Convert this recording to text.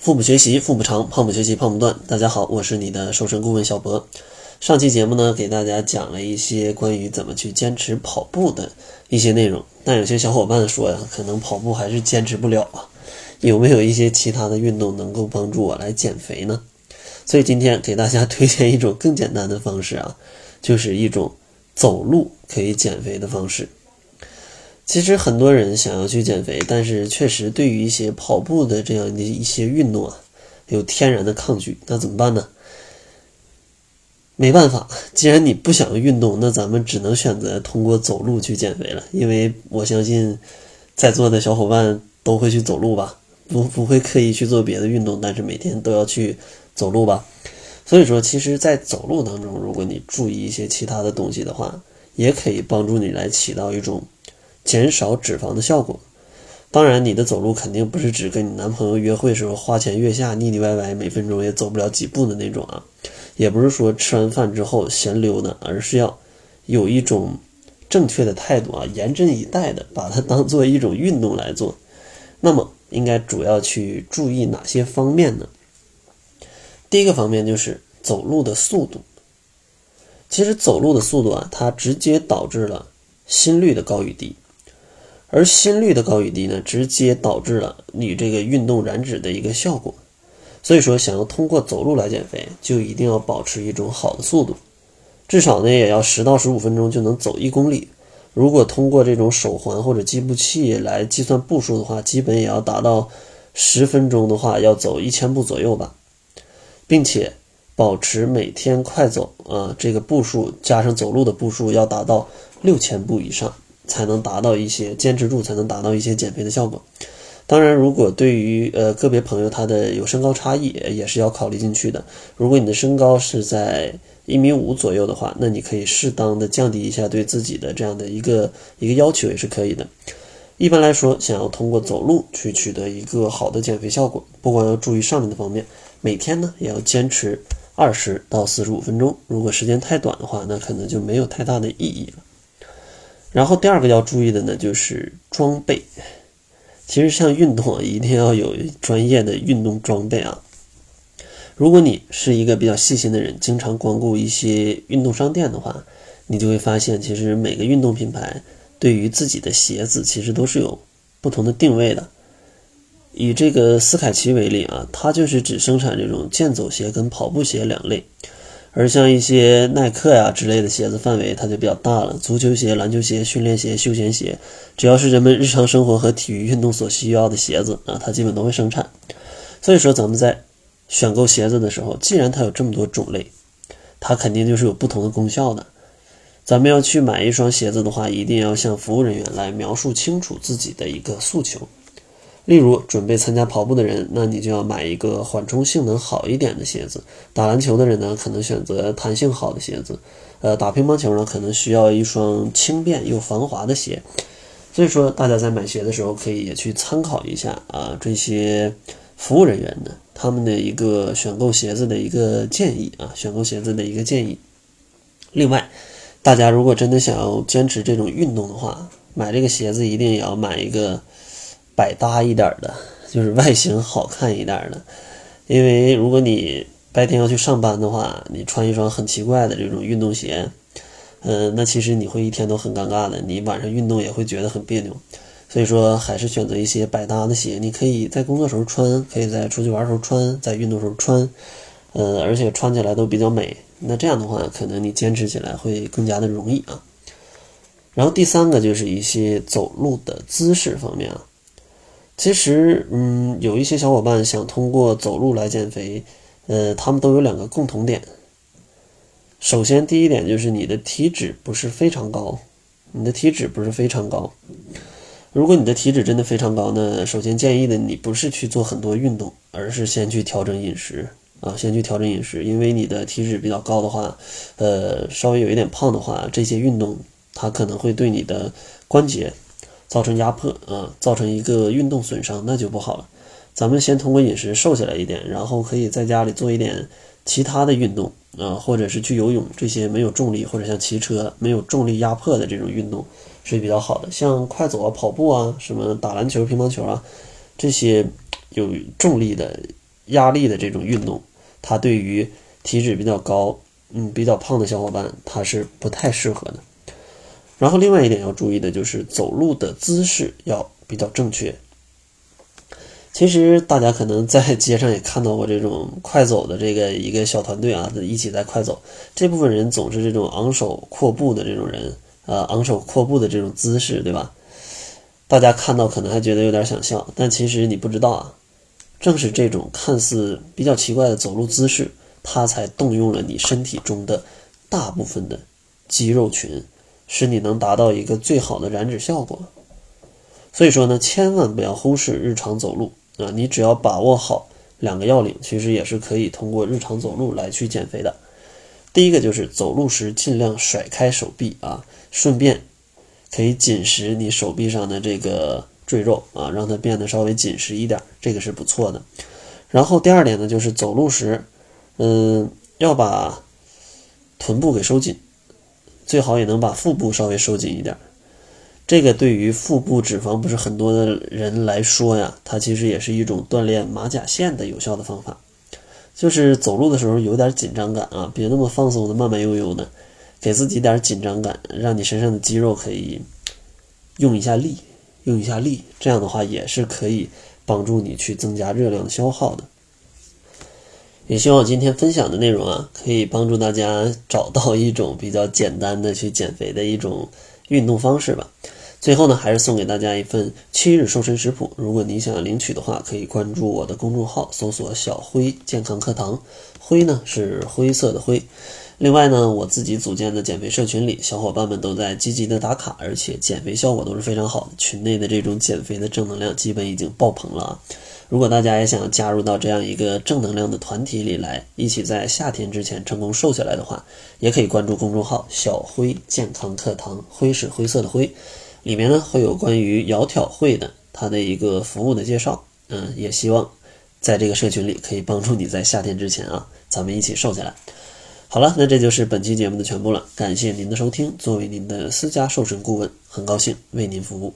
腹部学习，腹部长；胖不学习，胖不断。大家好，我是你的瘦身顾问小博。上期节目呢，给大家讲了一些关于怎么去坚持跑步的一些内容。但有些小伙伴说呀，可能跑步还是坚持不了啊。有没有一些其他的运动能够帮助我来减肥呢？所以今天给大家 推荐一种更简单的方式啊，就是一种走路可以减肥的方式。其实很多人想要去减肥，但是确实对于一些跑步的这样的一些运动啊，有天然的抗拒。那怎么办呢？没办法，既然你不想运动，那咱们只能选择通过走路去减肥了。因为我相信在座的小伙伴都会去走路吧，不不会刻意去做别的运动，但是每天都要去走路吧。所以说，其实，在走路当中，如果你注意一些其他的东西的话，也可以帮助你来起到一种。减少脂肪的效果，当然，你的走路肯定不是指跟你男朋友约会时候花前月下腻腻歪歪，每分钟也走不了几步的那种啊，也不是说吃完饭之后闲溜达，而是要有一种正确的态度啊，严阵以待的把它当做一种运动来做。那么，应该主要去注意哪些方面呢？第一个方面就是走路的速度。其实，走路的速度啊，它直接导致了心率的高与低。而心率的高与低呢，直接导致了你这个运动燃脂的一个效果。所以说，想要通过走路来减肥，就一定要保持一种好的速度，至少呢也要十到十五分钟就能走一公里。如果通过这种手环或者计步器来计算步数的话，基本也要达到十分钟的话要走一千步左右吧，并且保持每天快走啊，这个步数加上走路的步数要达到六千步以上。才能达到一些坚持住，才能达到一些减肥的效果。当然，如果对于呃个别朋友他的有身高差异，也是要考虑进去的。如果你的身高是在一米五左右的话，那你可以适当的降低一下对自己的这样的一个一个要求，也是可以的。一般来说，想要通过走路去取得一个好的减肥效果，不光要注意上面的方面，每天呢也要坚持二十到四十五分钟。如果时间太短的话，那可能就没有太大的意义了。然后第二个要注意的呢，就是装备。其实像运动啊，一定要有专业的运动装备啊。如果你是一个比较细心的人，经常光顾一些运动商店的话，你就会发现，其实每个运动品牌对于自己的鞋子，其实都是有不同的定位的。以这个斯凯奇为例啊，它就是只生产这种健走鞋跟跑步鞋两类。而像一些耐克呀之类的鞋子范围，它就比较大了。足球鞋、篮球鞋、训练鞋、休闲鞋，只要是人们日常生活和体育运动所需要的鞋子啊，它基本都会生产。所以说，咱们在选购鞋子的时候，既然它有这么多种类，它肯定就是有不同的功效的。咱们要去买一双鞋子的话，一定要向服务人员来描述清楚自己的一个诉求。例如，准备参加跑步的人，那你就要买一个缓冲性能好一点的鞋子；打篮球的人呢，可能选择弹性好的鞋子；呃，打乒乓球呢，可能需要一双轻便又防滑的鞋。所以说，大家在买鞋的时候，可以也去参考一下啊，这些服务人员的他们的一个选购鞋子的一个建议啊，选购鞋子的一个建议。另外，大家如果真的想要坚持这种运动的话，买这个鞋子一定也要买一个。百搭一点的，就是外形好看一点的，因为如果你白天要去上班的话，你穿一双很奇怪的这种运动鞋，嗯，那其实你会一天都很尴尬的，你晚上运动也会觉得很别扭。所以说，还是选择一些百搭的鞋，你可以在工作时候穿，可以在出去玩时候穿，在运动时候穿，呃，而且穿起来都比较美。那这样的话，可能你坚持起来会更加的容易啊。然后第三个就是一些走路的姿势方面啊。其实，嗯，有一些小伙伴想通过走路来减肥，呃，他们都有两个共同点。首先，第一点就是你的体脂不是非常高，你的体脂不是非常高。如果你的体脂真的非常高呢，首先建议的你不是去做很多运动，而是先去调整饮食啊，先去调整饮食，因为你的体脂比较高的话，呃，稍微有一点胖的话，这些运动它可能会对你的关节。造成压迫啊，造成一个运动损伤，那就不好了。咱们先通过饮食瘦下来一点，然后可以在家里做一点其他的运动啊，或者是去游泳，这些没有重力或者像骑车没有重力压迫的这种运动是比较好的。像快走啊、跑步啊、什么打篮球、乒乓球啊，这些有重力的压力的这种运动，它对于体脂比较高、嗯比较胖的小伙伴，它是不太适合的。然后另外一点要注意的就是走路的姿势要比较正确。其实大家可能在街上也看到过这种快走的这个一个小团队啊，一起在快走。这部分人总是这种昂首阔步的这种人，呃，昂首阔步的这种姿势，对吧？大家看到可能还觉得有点想笑，但其实你不知道啊，正是这种看似比较奇怪的走路姿势，它才动用了你身体中的大部分的肌肉群，使你能达到一个最好的燃脂效果。所以说呢，千万不要忽视日常走路。啊，你只要把握好两个要领，其实也是可以通过日常走路来去减肥的。第一个就是走路时尽量甩开手臂啊，顺便可以紧实你手臂上的这个赘肉啊，让它变得稍微紧实一点，这个是不错的。然后第二点呢，就是走路时，嗯，要把臀部给收紧，最好也能把腹部稍微收紧一点。这个对于腹部脂肪不是很多的人来说呀，它其实也是一种锻炼马甲线的有效的方法。就是走路的时候有点紧张感啊，别那么放松的慢慢悠悠的，给自己点紧张感，让你身上的肌肉可以用一下力，用一下力，这样的话也是可以帮助你去增加热量的消耗的。也希望今天分享的内容啊，可以帮助大家找到一种比较简单的去减肥的一种运动方式吧。最后呢，还是送给大家一份七日瘦身食谱。如果你想领取的话，可以关注我的公众号，搜索“小辉健康课堂”。灰呢是灰色的灰。另外呢，我自己组建的减肥社群里，小伙伴们都在积极的打卡，而且减肥效果都是非常好的。群内的这种减肥的正能量基本已经爆棚了啊！如果大家也想加入到这样一个正能量的团体里来，一起在夏天之前成功瘦下来的话，也可以关注公众号“小辉健康课堂”，灰是灰色的灰。里面呢会有关于窈窕会的它的一个服务的介绍，嗯，也希望在这个社群里可以帮助你在夏天之前啊，咱们一起瘦下来。好了，那这就是本期节目的全部了，感谢您的收听。作为您的私家瘦身顾问，很高兴为您服务。